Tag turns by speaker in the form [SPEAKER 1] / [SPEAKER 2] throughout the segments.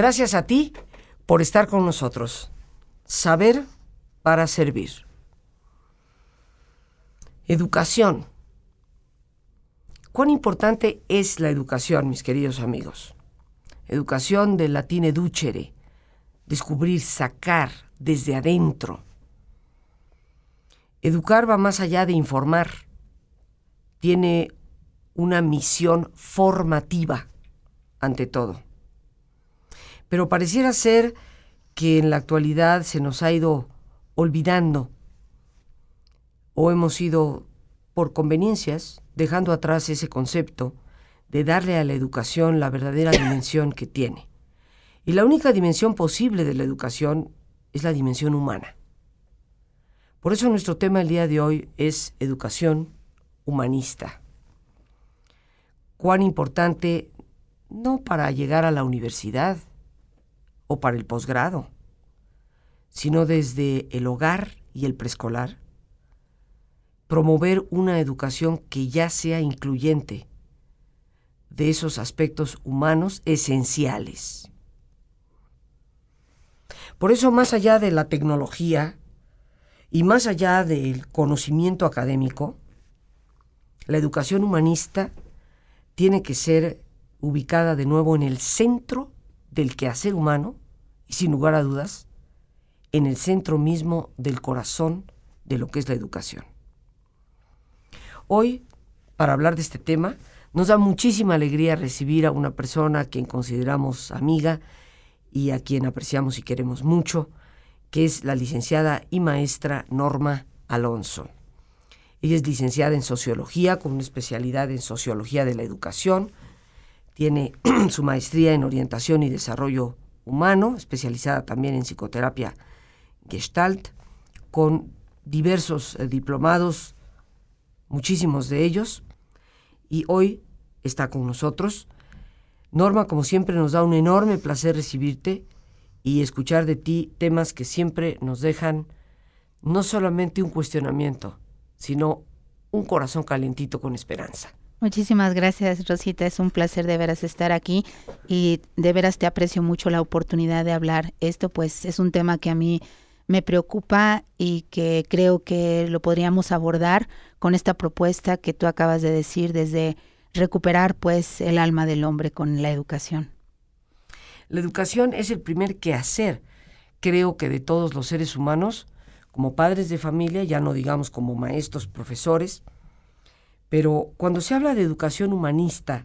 [SPEAKER 1] Gracias a ti por estar con nosotros. Saber para servir. Educación. ¿Cuán importante es la educación, mis queridos amigos? Educación del latín educere, descubrir, sacar desde adentro. Educar va más allá de informar. Tiene una misión formativa, ante todo. Pero pareciera ser que en la actualidad se nos ha ido olvidando o hemos ido, por conveniencias, dejando atrás ese concepto de darle a la educación la verdadera dimensión que tiene. Y la única dimensión posible de la educación es la dimensión humana. Por eso nuestro tema el día de hoy es educación humanista. Cuán importante no para llegar a la universidad o para el posgrado, sino desde el hogar y el preescolar, promover una educación que ya sea incluyente de esos aspectos humanos esenciales. Por eso, más allá de la tecnología y más allá del conocimiento académico, la educación humanista tiene que ser ubicada de nuevo en el centro del quehacer humano y sin lugar a dudas, en el centro mismo del corazón de lo que es la educación. Hoy, para hablar de este tema, nos da muchísima alegría recibir a una persona a quien consideramos amiga y a quien apreciamos y queremos mucho, que es la licenciada y maestra Norma Alonso. Ella es licenciada en Sociología con una especialidad en Sociología de la Educación. Tiene su maestría en Orientación y Desarrollo Humano, especializada también en Psicoterapia Gestalt, con diversos eh, diplomados, muchísimos de ellos, y hoy está con nosotros. Norma, como siempre, nos da un enorme placer recibirte y escuchar de ti temas que siempre nos dejan no solamente un cuestionamiento, sino un corazón calentito con esperanza.
[SPEAKER 2] Muchísimas gracias, Rosita. Es un placer de veras estar aquí y de veras te aprecio mucho la oportunidad de hablar. Esto pues es un tema que a mí me preocupa y que creo que lo podríamos abordar con esta propuesta que tú acabas de decir desde recuperar pues el alma del hombre con la educación.
[SPEAKER 1] La educación es el primer quehacer, creo que de todos los seres humanos como padres de familia, ya no digamos como maestros, profesores, pero cuando se habla de educación humanista,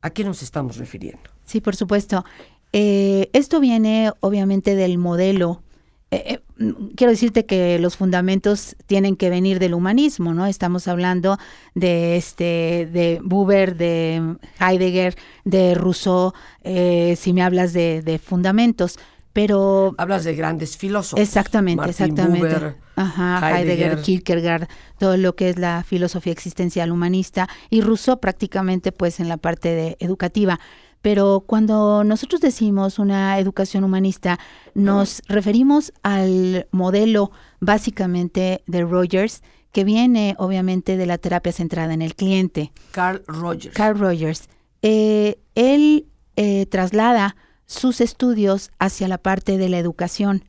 [SPEAKER 1] ¿a qué nos estamos refiriendo?
[SPEAKER 2] Sí, por supuesto. Eh, esto viene obviamente del modelo. Eh, eh, quiero decirte que los fundamentos tienen que venir del humanismo, ¿no? Estamos hablando de este, de Buber, de Heidegger, de Rousseau, si me hablas de, de fundamentos pero
[SPEAKER 1] hablas de grandes filósofos
[SPEAKER 2] exactamente exactamente Ajá, Heidegger. Kierkegaard todo lo que es la filosofía existencial humanista y Rousseau prácticamente pues en la parte de educativa pero cuando nosotros decimos una educación humanista nos referimos al modelo básicamente de Rogers que viene obviamente de la terapia centrada en el cliente
[SPEAKER 1] Carl Rogers
[SPEAKER 2] Carl Rogers eh, él eh, traslada sus estudios hacia la parte de la educación.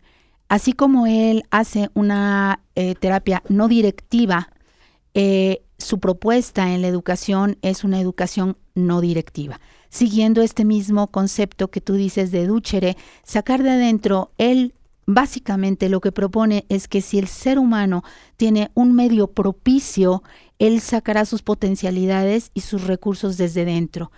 [SPEAKER 2] Así como él hace una eh, terapia no directiva, eh, su propuesta en la educación es una educación no directiva. Siguiendo este mismo concepto que tú dices de Duchere, sacar de adentro, él básicamente lo que propone es que si el ser humano tiene un medio propicio, él sacará sus potencialidades y sus recursos desde dentro.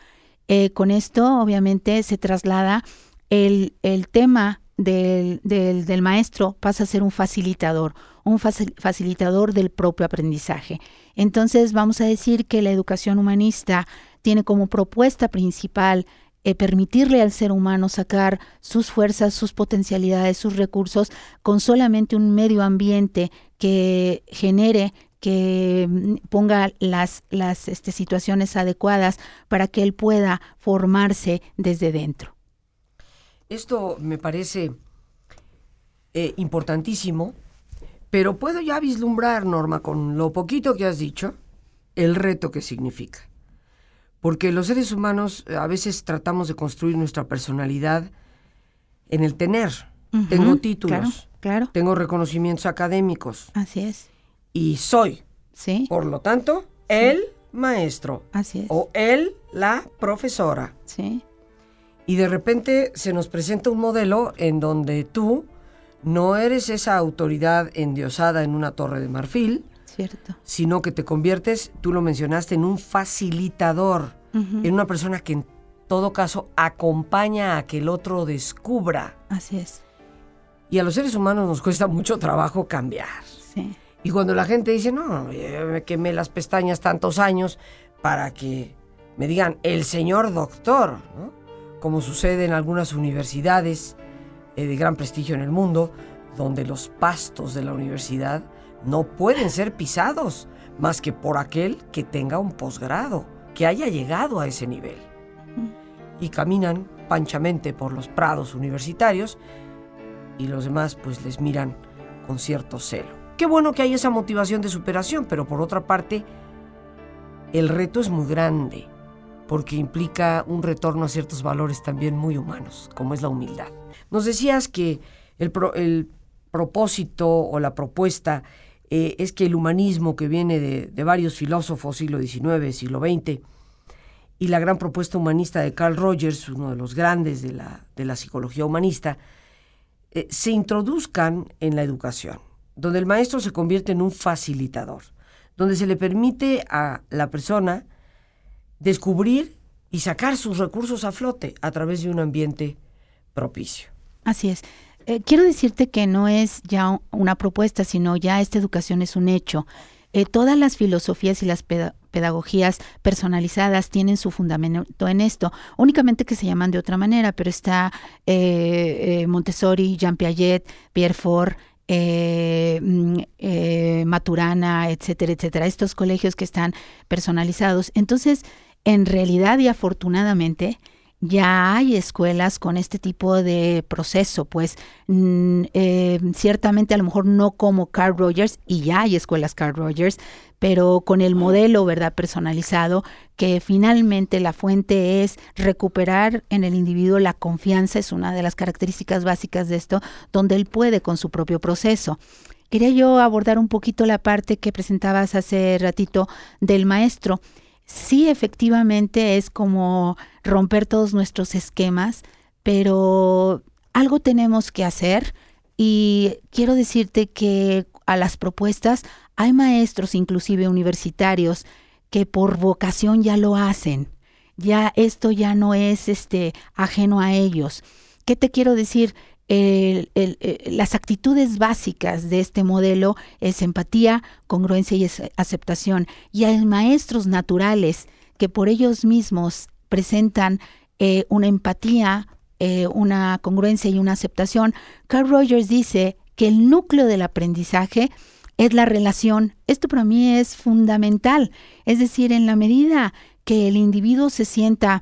[SPEAKER 2] Eh, con esto, obviamente, se traslada el, el tema del, del, maestro pasa a ser un facilitador, un facilitador del propio aprendizaje. Entonces vamos a decir que la educación humanista tiene como propuesta principal eh, permitirle al ser humano sacar sus fuerzas, sus potencialidades, sus recursos con solamente un medio ambiente que genere que mm, ponga las, las este, situaciones adecuadas para que él pueda formarse desde dentro.
[SPEAKER 1] Esto me parece eh, importantísimo, pero puedo ya vislumbrar, Norma, con lo poquito que has dicho, el reto que significa. Porque los seres humanos eh, a veces tratamos de construir nuestra personalidad en el tener. tengo títulos,
[SPEAKER 2] claro,
[SPEAKER 1] tengo reconocimientos académicos.
[SPEAKER 2] Así es.
[SPEAKER 1] Y soy.
[SPEAKER 2] Sí.
[SPEAKER 1] Por lo tanto, el maestro.
[SPEAKER 2] Así es.
[SPEAKER 1] O él la profesora.
[SPEAKER 2] Sí.
[SPEAKER 1] Y de repente se nos presenta un modelo en donde tú no eres esa autoridad endiosada en una torre de marfil,
[SPEAKER 2] Cierto.
[SPEAKER 1] sino que te conviertes, tú lo mencionaste, en un facilitador, en una persona que en todo caso acompaña a que el otro descubra.
[SPEAKER 2] Así es.
[SPEAKER 1] Y a los seres humanos nos cuesta mucho trabajo cambiar.
[SPEAKER 2] Sí.
[SPEAKER 1] Y cuando la gente dice, no, me quemé las pestañas tantos años para que me digan el señor doctor, como sucede en algunas universidades eh, de gran prestigio en el mundo, donde los pastos de la universidad no pueden ser pisados más que por aquel que tenga un posgrado, que haya llegado a ese nivel. Y caminan panchamente por los prados universitarios y los demás pues les miran con cierto celo. Qué bueno que hay esa motivación de superación, pero por otra parte, el reto es muy grande, porque implica un retorno a ciertos valores también muy humanos, como es la humildad. Nos decías que el, propósito o la propuesta eh, es que el humanismo que viene de, varios filósofos, siglo XIX, siglo XX, y la gran propuesta humanista de Carl Rogers, uno de los grandes de la, de la psicología humanista, eh, se introduzcan en la educación donde el maestro se convierte en un facilitador, donde se le permite a la persona descubrir y sacar sus recursos a flote a través de un ambiente propicio.
[SPEAKER 2] Así es. Eh, quiero decirte que no es ya una propuesta, sino ya esta educación es un hecho. Eh, todas las filosofías y las pedagogías personalizadas tienen su fundamento en esto, únicamente que se llaman de otra manera, pero está eh, Montessori, Jean Piaget, Pierre Fort, eh, mm, eh, Maturana, etcétera, etcétera, estos colegios que están personalizados. Entonces, en realidad y afortunadamente, ya hay escuelas con este tipo de proceso, pues mm, eh, ciertamente a lo mejor no como Carl Rogers, y ya hay escuelas Carl Rogers, pero con el modelo, ¿verdad?, personalizado, que finalmente la fuente es recuperar en el individuo la confianza, es una de las características básicas de esto, donde él puede con su propio proceso. Quería yo abordar un poquito la parte que presentabas hace ratito del maestro sí efectivamente es como romper todos nuestros esquemas, pero algo tenemos que hacer y quiero decirte que a las propuestas hay maestros, inclusive universitarios, que por vocación ya lo hacen. Ya esto ya no es este ajeno a ellos. ¿Qué te quiero decir? Eh, las actitudes básicas de este modelo es empatía, congruencia y aceptación. Y hay maestros naturales que por ellos mismos presentan eh, una empatía, eh, una congruencia y una aceptación. Carl Rogers dice que el núcleo del aprendizaje es la relación. Esto para mí es fundamental. Es decir, en la medida que el individuo se sienta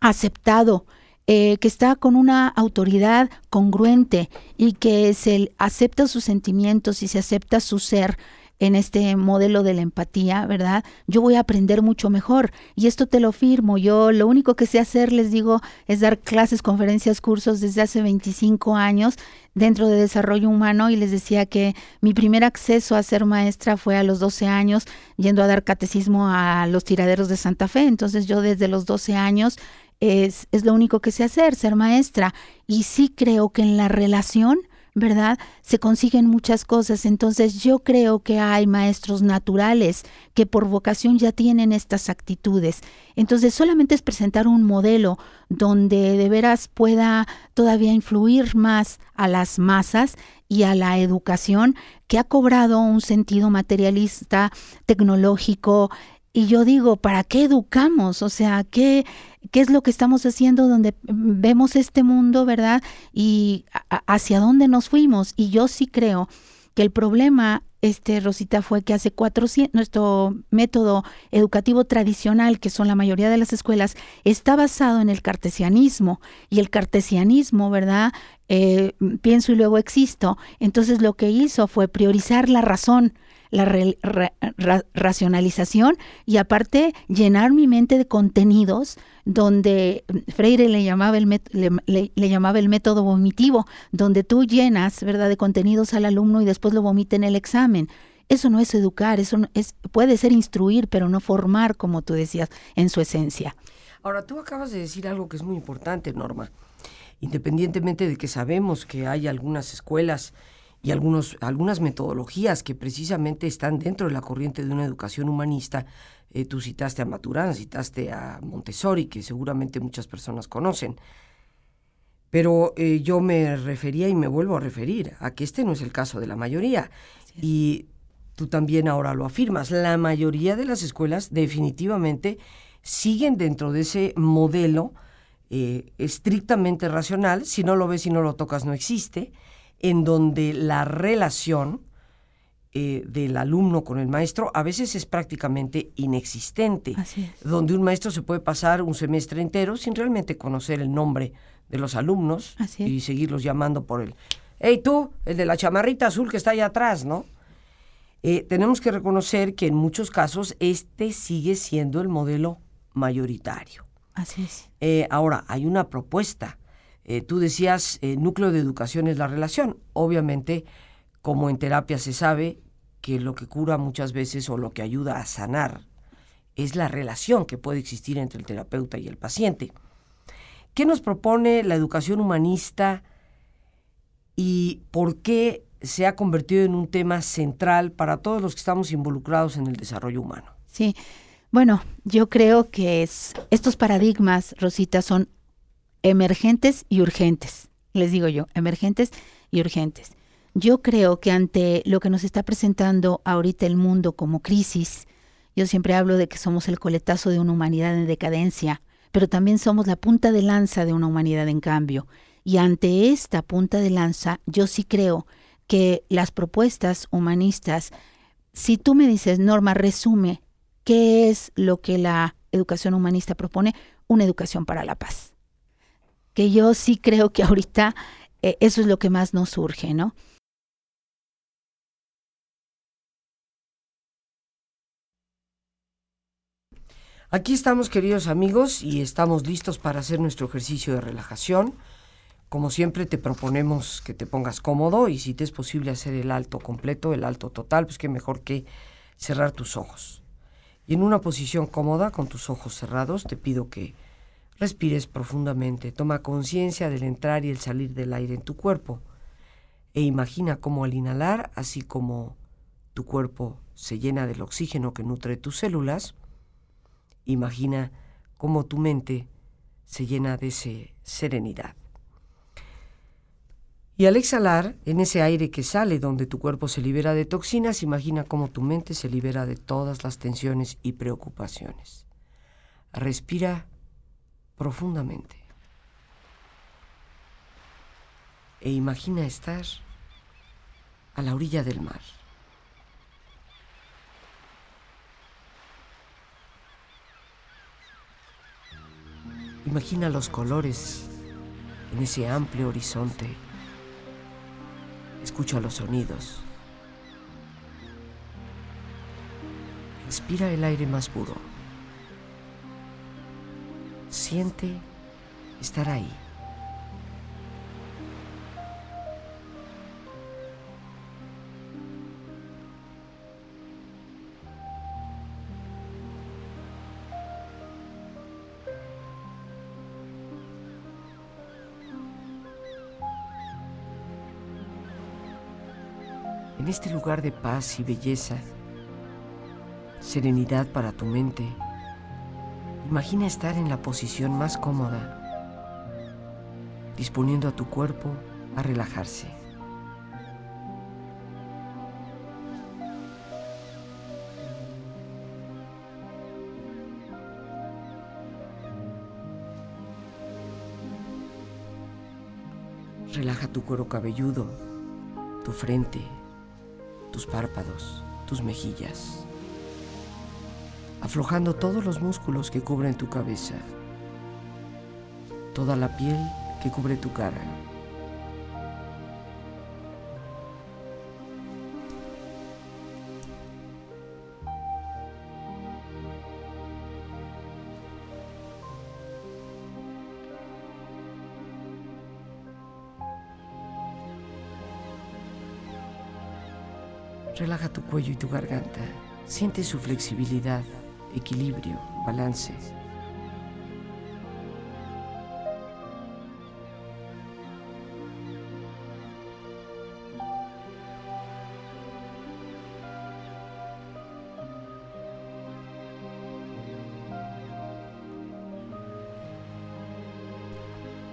[SPEAKER 2] aceptado, eh, que está con una autoridad congruente y que se acepta sus sentimientos y se acepta su ser en este modelo de la empatía, ¿verdad? Yo voy a aprender mucho mejor y esto te lo firmo. Yo lo único que sé hacer, les digo, es dar clases, conferencias, cursos desde hace 25 años dentro de desarrollo humano y les decía que mi primer acceso a ser maestra fue a los 12 años yendo a dar catecismo a los tiraderos de Santa Fe. Entonces yo desde los 12 años es, es lo único que sé hacer, ser maestra. Y sí creo que en la relación, ¿verdad? Se consiguen muchas cosas. Entonces yo creo que hay maestros naturales que por vocación ya tienen estas actitudes. Entonces solamente es presentar un modelo donde de veras pueda todavía influir más a las masas y a la educación que ha cobrado un sentido materialista, tecnológico, y yo digo, ¿para qué educamos? O sea, ¿qué, qué es lo que estamos haciendo donde vemos este mundo, verdad? Y hacia dónde nos fuimos. Y yo sí creo que el problema, este, Rosita, fue que hace 400, nuestro método educativo tradicional, que son la mayoría de las escuelas, está basado en el cartesianismo. Y el cartesianismo, ¿verdad? Eh, pienso y luego existo. Entonces lo que hizo fue priorizar la razón la racionalización y aparte llenar mi mente de contenidos donde Freire le llamaba el, le, llamaba el método vomitivo, donde tú llenas, ¿verdad?, de contenidos al alumno y después lo vomita en el examen. Eso no es educar, eso es, puede ser instruir, pero no formar, como tú decías, en su esencia.
[SPEAKER 1] Ahora, tú acabas de decir algo que es muy importante, Norma. Independientemente de que sabemos que hay algunas escuelas y algunos, algunas metodologías que precisamente están dentro de la corriente de una educación humanista, eh, tú citaste a Maturana, citaste a Montessori, que seguramente muchas personas conocen. Pero eh, yo me refería y me vuelvo a referir a que este no es el caso de la mayoría. Y tú también ahora lo afirmas. La mayoría de las escuelas definitivamente siguen dentro de ese modelo eh, estrictamente racional. Si no lo ves y no lo tocas, no existe. En donde la relación eh, del alumno con el maestro a veces es prácticamente inexistente, donde un maestro se puede pasar un semestre entero sin realmente conocer el nombre de los alumnos y seguirlos llamando por el, hey tú, el de la chamarrita azul que está allá atrás, ¿no? Eh, tenemos que reconocer que en muchos casos este sigue siendo el modelo mayoritario.
[SPEAKER 2] Así es.
[SPEAKER 1] Eh, ahora, hay una propuesta. Tú decías, núcleo de educación es la relación. Obviamente, como en terapia se sabe, que lo que cura muchas veces o lo que ayuda a sanar es la relación que puede existir entre el terapeuta y el paciente. ¿Qué nos propone la educación humanista y por qué se ha convertido en un tema central para todos los que estamos involucrados en el desarrollo humano?
[SPEAKER 2] Sí, bueno, yo creo que es, estos paradigmas, Rosita, son emergentes y urgentes. Les digo yo, emergentes y urgentes. Yo creo que ante lo que nos está presentando ahorita el mundo como crisis, yo siempre hablo de que somos el coletazo de una humanidad en decadencia, pero también somos la punta de lanza de una humanidad en cambio. Y ante esta punta de lanza, yo sí creo que las propuestas humanistas, si tú me dices, Norma, resume, ¿qué es lo que la educación humanista propone? Una educación para la paz. Que yo sí creo que ahorita eh, eso es lo que más nos surge, ¿no?
[SPEAKER 1] Aquí estamos, queridos amigos, y estamos listos para hacer nuestro ejercicio de relajación. Como siempre, te proponemos que te pongas cómodo y si te es posible hacer el alto completo, el alto total, pues qué mejor que cerrar tus ojos. Y en una posición cómoda, con tus ojos cerrados, te pido que respires profundamente, toma conciencia del entrar y el salir del aire en tu cuerpo e imagina cómo al inhalar, así como tu cuerpo se llena del oxígeno que nutre tus células, Imagina cómo tu mente se llena de ese serenidad. Y al exhalar, en ese aire que sale donde tu cuerpo se libera de toxinas, imagina cómo tu mente se libera de todas las tensiones y preocupaciones. Respira profundamente. E imagina estar a la orilla del mar. Imagina los colores en ese amplio horizonte. Escucha los sonidos. Respira el aire más puro. Siente estar ahí. en este lugar de paz y belleza, serenidad para tu mente, imagina estar en la posición más cómoda, disponiendo a tu cuerpo a relajarse. Relaja tu cuero cabelludo, tu frente, tus párpados, tus mejillas, aflojando todos los músculos que cubren tu cabeza, toda la piel que cubre tu cara. Relaja tu cuello y tu garganta. Siente su flexibilidad equilibrio, balance.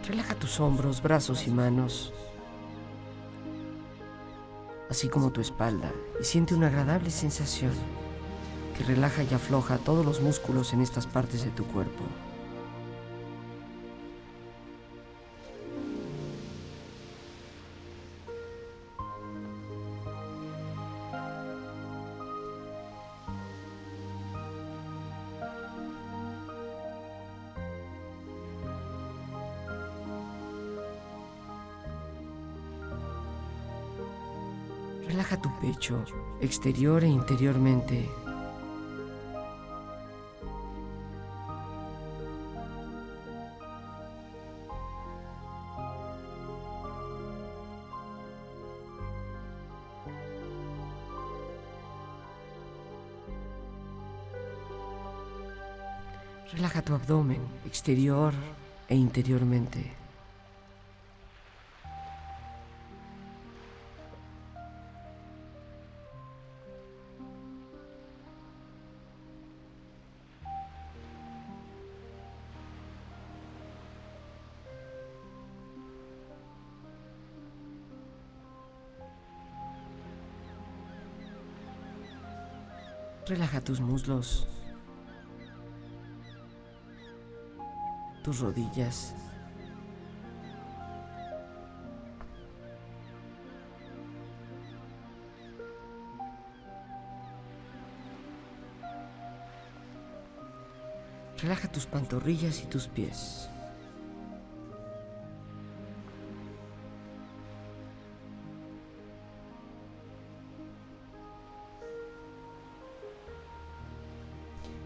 [SPEAKER 1] Relaja tus hombros, brazos y manos, así como tu espalda, y siente una agradable sensación que relaja y afloja todos los músculos en estas partes de tu cuerpo. Relaja tu pecho, exterior e interiormente. Abdomen, exterior e interiormente. Relaja tus muslos, tus rodillas. Relaja tus pantorrillas y tus pies.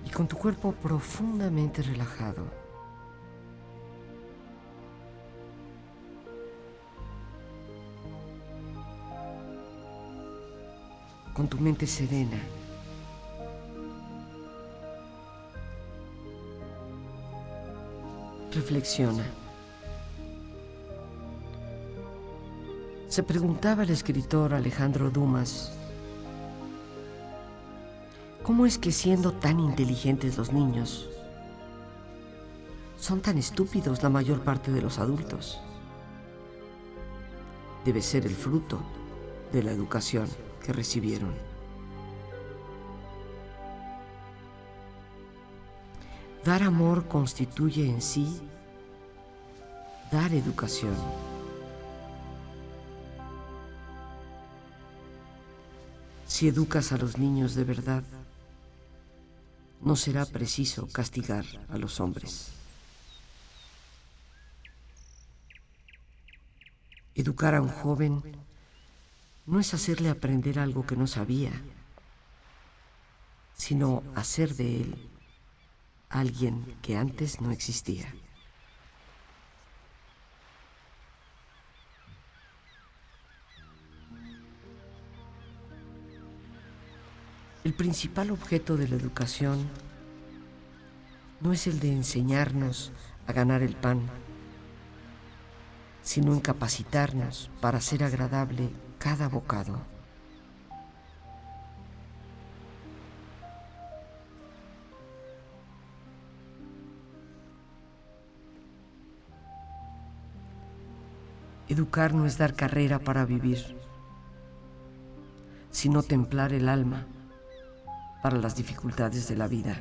[SPEAKER 1] Y con tu cuerpo profundamente relajado, con tu mente serena. Reflexiona. Se preguntaba el escritor Alejandro Dumas, ¿cómo es que siendo tan inteligentes los niños, son tan estúpidos la mayor parte de los adultos? Debe ser el fruto de la educación que recibieron. Dar amor constituye en sí dar educación. Si educas a los niños de verdad, no será preciso castigar a los hombres. Educar a un joven no es hacerle aprender algo que no sabía, sino hacer de él alguien que antes no existía. El principal objeto de la educación no es el de enseñarnos a ganar el pan, sino en capacitarnos para hacer agradable cada bocado. Educar no es dar carrera para vivir, sino templar el alma para las dificultades de la vida.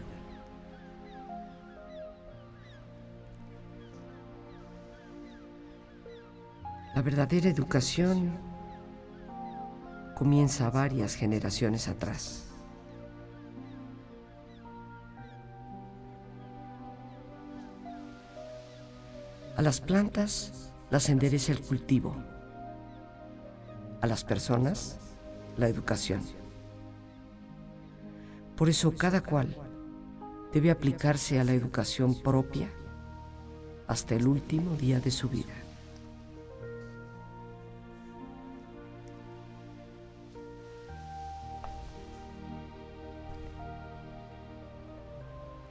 [SPEAKER 1] La verdadera educación comienza varias generaciones atrás. A las plantas las endereza el cultivo, a las personas la educación. Por eso cada cual debe aplicarse a la educación propia hasta el último día de su vida.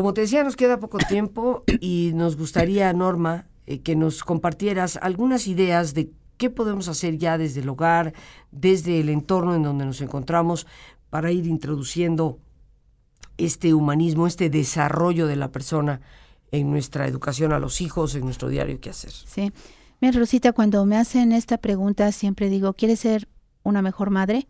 [SPEAKER 1] Como te decía, nos queda poco tiempo y nos gustaría, Norma, eh, que nos compartieras algunas ideas de qué podemos hacer ya desde el hogar, desde el entorno en donde nos encontramos, para ir introduciendo este humanismo, este desarrollo de la persona en nuestra educación a los hijos, en nuestro diario qué hacer.
[SPEAKER 2] Sí. Mira, Rosita, cuando me hacen esta pregunta, siempre digo, ¿quieres ser una mejor madre,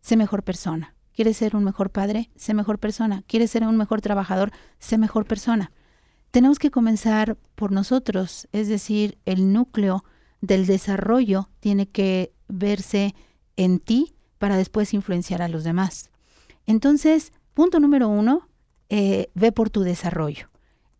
[SPEAKER 2] sé mejor persona. ¿Quieres ser un mejor padre? Sé mejor persona. ¿Quieres ser un mejor trabajador? Sé mejor persona. Tenemos que comenzar por nosotros, es decir, el núcleo del desarrollo tiene que verse en ti para después influenciar a los demás. Entonces, punto número uno, eh, ve por tu desarrollo.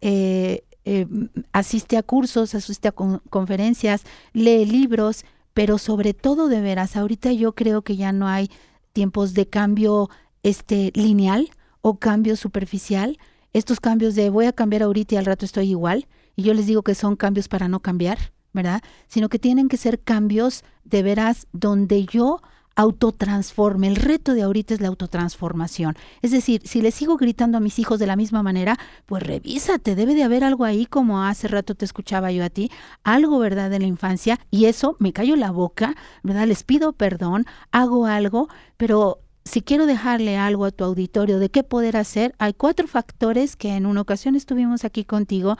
[SPEAKER 2] Eh, eh, asiste a cursos, asiste a conferencias, lee libros, pero sobre todo de veras, ahorita yo creo que ya no hay tiempos de cambio este lineal o cambio superficial. Estos cambios de voy a cambiar ahorita y al rato estoy igual, y yo les digo que son cambios para no cambiar, ¿verdad? Sino que tienen que ser cambios de veras donde yo autotransforme. El reto de ahorita es la autotransformación. Es decir, si le sigo gritando a mis hijos de la misma manera, pues revísate, debe de haber algo ahí como hace rato te escuchaba yo a ti, algo, ¿verdad?, de la infancia, y eso me callo la boca, ¿verdad? Les pido perdón, hago algo, pero si quiero dejarle algo a tu auditorio de qué poder hacer, hay cuatro factores que en una ocasión estuvimos aquí contigo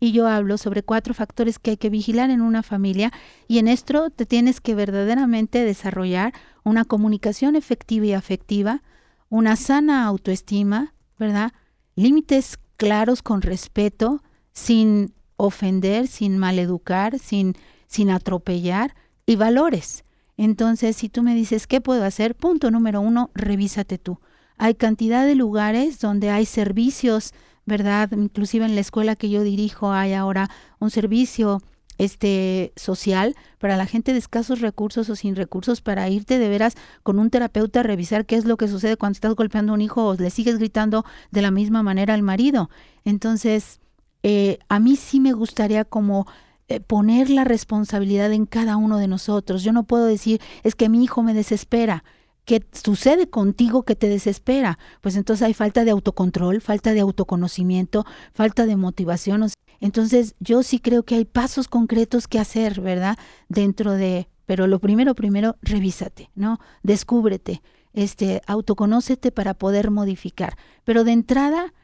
[SPEAKER 2] y yo hablo sobre cuatro factores que hay que vigilar en una familia y en esto te tienes que verdaderamente desarrollar una comunicación efectiva y afectiva, una sana autoestima, ¿verdad? Límites claros con respeto, sin ofender, sin maleducar, sin, sin atropellar y valores. Entonces, si tú me dices, ¿qué puedo hacer? Punto número uno, revísate tú. Hay cantidad de lugares donde hay servicios ¿verdad? Inclusive en la escuela que yo dirijo hay ahora un servicio este social para la gente de escasos recursos o sin recursos para irte de veras con un terapeuta a revisar qué es lo que sucede cuando estás golpeando a un hijo o le sigues gritando de la misma manera al marido. Entonces, eh, a mí sí me gustaría como eh, poner la responsabilidad en cada uno de nosotros. Yo no puedo decir, es que mi hijo me desespera. ¿Qué sucede contigo que te desespera? Pues entonces hay falta de autocontrol, falta de autoconocimiento, falta de motivación. Entonces yo sí creo que hay pasos concretos que hacer, ¿verdad? Dentro de, pero lo primero, primero, revísate, ¿no? Descúbrete, este, autoconócete para poder modificar. Pero de entrada,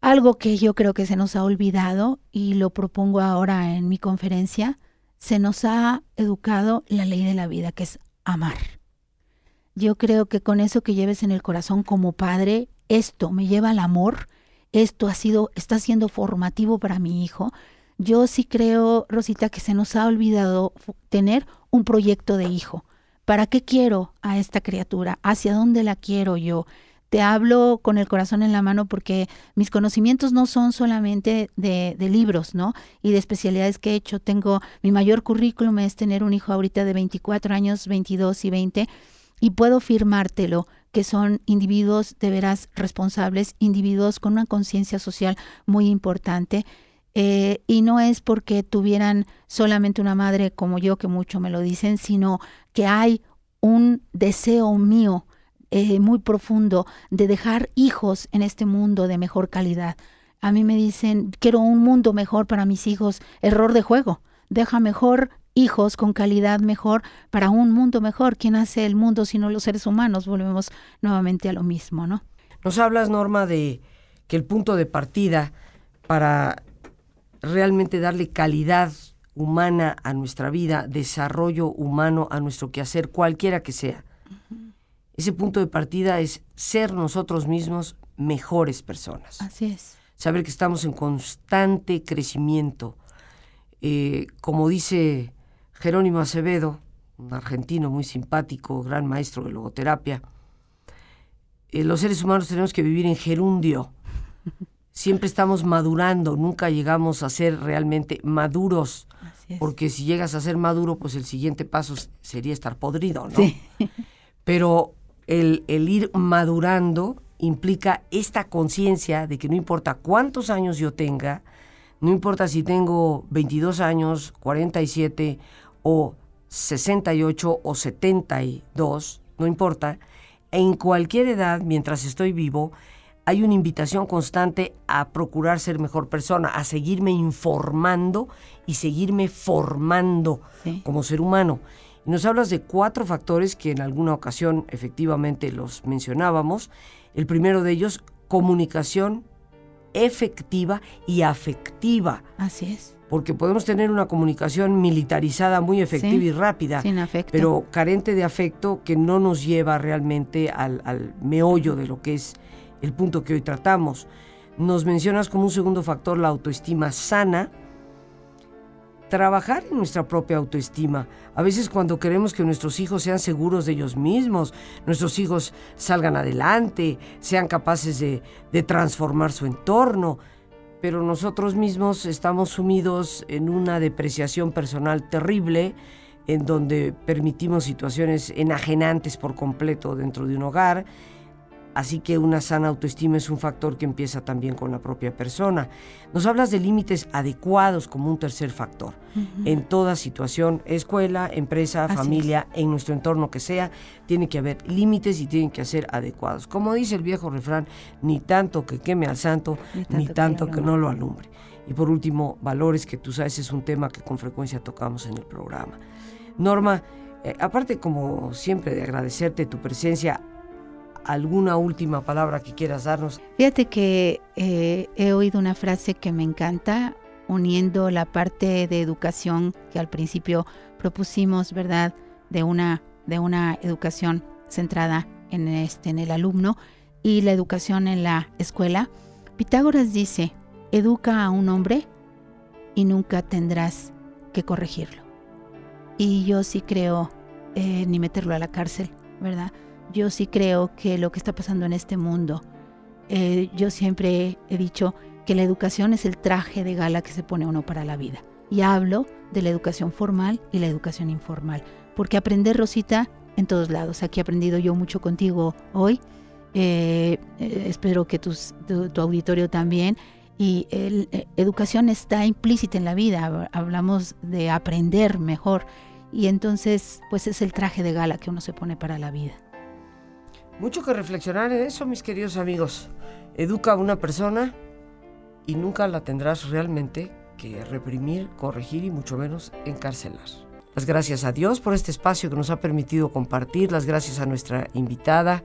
[SPEAKER 2] algo que yo creo que se nos ha olvidado y lo propongo ahora en mi conferencia, se nos ha educado la ley de la vida, que es amar. Yo creo que con eso que lleves en el corazón como padre, esto me lleva al amor, esto ha sido, está siendo formativo para mi hijo. Yo sí creo, Rosita, que se nos ha olvidado tener un proyecto de hijo. ¿Para qué quiero a esta criatura? ¿Hacia dónde la quiero yo? Te hablo con el corazón en la mano porque mis conocimientos no son solamente de, de, libros, ¿no? Y de especialidades que he hecho. Tengo, mi mayor currículum es tener un hijo ahorita de 24 años, 22 y 20 y puedo firmártelo que son individuos de veras responsables, individuos con una conciencia social muy importante. Eh, y no es porque tuvieran solamente una madre como yo, que mucho me lo dicen, sino que hay un deseo mío eh, muy profundo de dejar hijos en este mundo de mejor calidad. A mí me dicen, quiero un mundo mejor para mis hijos, error de juego, deja mejor hijos con calidad mejor para un mundo mejor. ¿Quién hace el mundo sino los seres humanos? Volvemos nuevamente a lo mismo, ¿no?
[SPEAKER 1] Nos hablas, Norma, de que el punto de partida para realmente darle calidad humana a nuestra vida, desarrollo humano a nuestro quehacer, cualquiera que sea. Ese punto de partida es ser nosotros mismos mejores personas.
[SPEAKER 2] Así es.
[SPEAKER 1] Saber que estamos en constante crecimiento. Eh, como dice Jerónimo Acevedo, un argentino muy simpático, gran maestro de logoterapia. Eh, los seres humanos tenemos que vivir en gerundio, Siempre estamos madurando, nunca llegamos a ser realmente maduros. Porque si llegas a ser maduro, pues el siguiente paso sería estar podrido, ¿no? Sí. Pero el, el ir madurando implica esta conciencia de que no importa cuántos años yo tenga, no importa si tengo 22 años, 47 o 68 o 72, no importa, en cualquier edad, mientras estoy vivo, hay una invitación constante a procurar ser mejor persona, a seguirme informando y seguirme formando como ser humano. Y nos hablas de cuatro factores que en alguna ocasión efectivamente los mencionábamos. El primero de ellos, comunicación efectiva y afectiva.
[SPEAKER 2] Así es.
[SPEAKER 1] Porque podemos tener una comunicación militarizada muy efectiva y rápida, pero carente de afecto que no nos lleva realmente al, al meollo de lo que es el punto que hoy tratamos. Nos mencionas como un segundo factor la autoestima sana, trabajar en nuestra propia autoestima. A veces cuando queremos que nuestros hijos sean seguros de ellos mismos, nuestros hijos salgan adelante, sean capaces de, transformar su entorno, pero nosotros mismos estamos sumidos en una depreciación personal terrible, en donde permitimos situaciones enajenantes por completo dentro de un hogar Así que una sana autoestima es un factor que empieza también con la propia persona. Nos hablas de límites adecuados como un tercer factor. En toda situación, escuela, empresa, familia, en nuestro entorno que sea, tiene que haber límites y tienen que ser adecuados. Como dice el viejo refrán, ni tanto que queme al santo, ni tanto, que, no lo alumbre. Y por último, valores, que tú sabes es un tema que con frecuencia tocamos en el programa. Norma, eh, aparte como siempre de agradecerte tu presencia, alguna última palabra que quieras darnos.
[SPEAKER 2] Fíjate que eh, he oído una frase que me encanta, uniendo la parte de educación que al principio propusimos, ¿verdad? De una, de una educación centrada en, este, en el alumno y la educación en la escuela. Pitágoras dice, educa a un hombre y nunca tendrás que corregirlo. Y yo sí creo eh, ni meterlo a la cárcel, ¿verdad? Yo sí creo que lo que está pasando en este mundo, eh, yo siempre he dicho que la educación es el traje de gala que se pone uno para la vida. Y hablo de la educación formal y la educación informal. Porque aprender, Rosita, en todos lados. Aquí he aprendido yo mucho contigo hoy. Eh, eh, espero que tu, auditorio también. Y educación está implícita en la vida. Hablamos de aprender mejor. Y entonces, pues es el traje de gala que uno se pone para la vida.
[SPEAKER 1] Mucho que reflexionar en eso, mis queridos amigos. Educa a una persona y nunca la tendrás realmente que reprimir, corregir y mucho menos encarcelar. Las gracias a Dios por este espacio que nos ha permitido compartir, las gracias a nuestra invitada,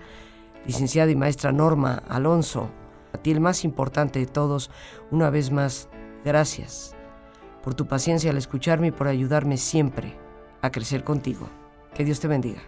[SPEAKER 1] licenciada y maestra Norma Alonso. A ti el más importante de todos, una vez más, gracias por tu paciencia al escucharme y por ayudarme siempre a crecer contigo. Que Dios te bendiga.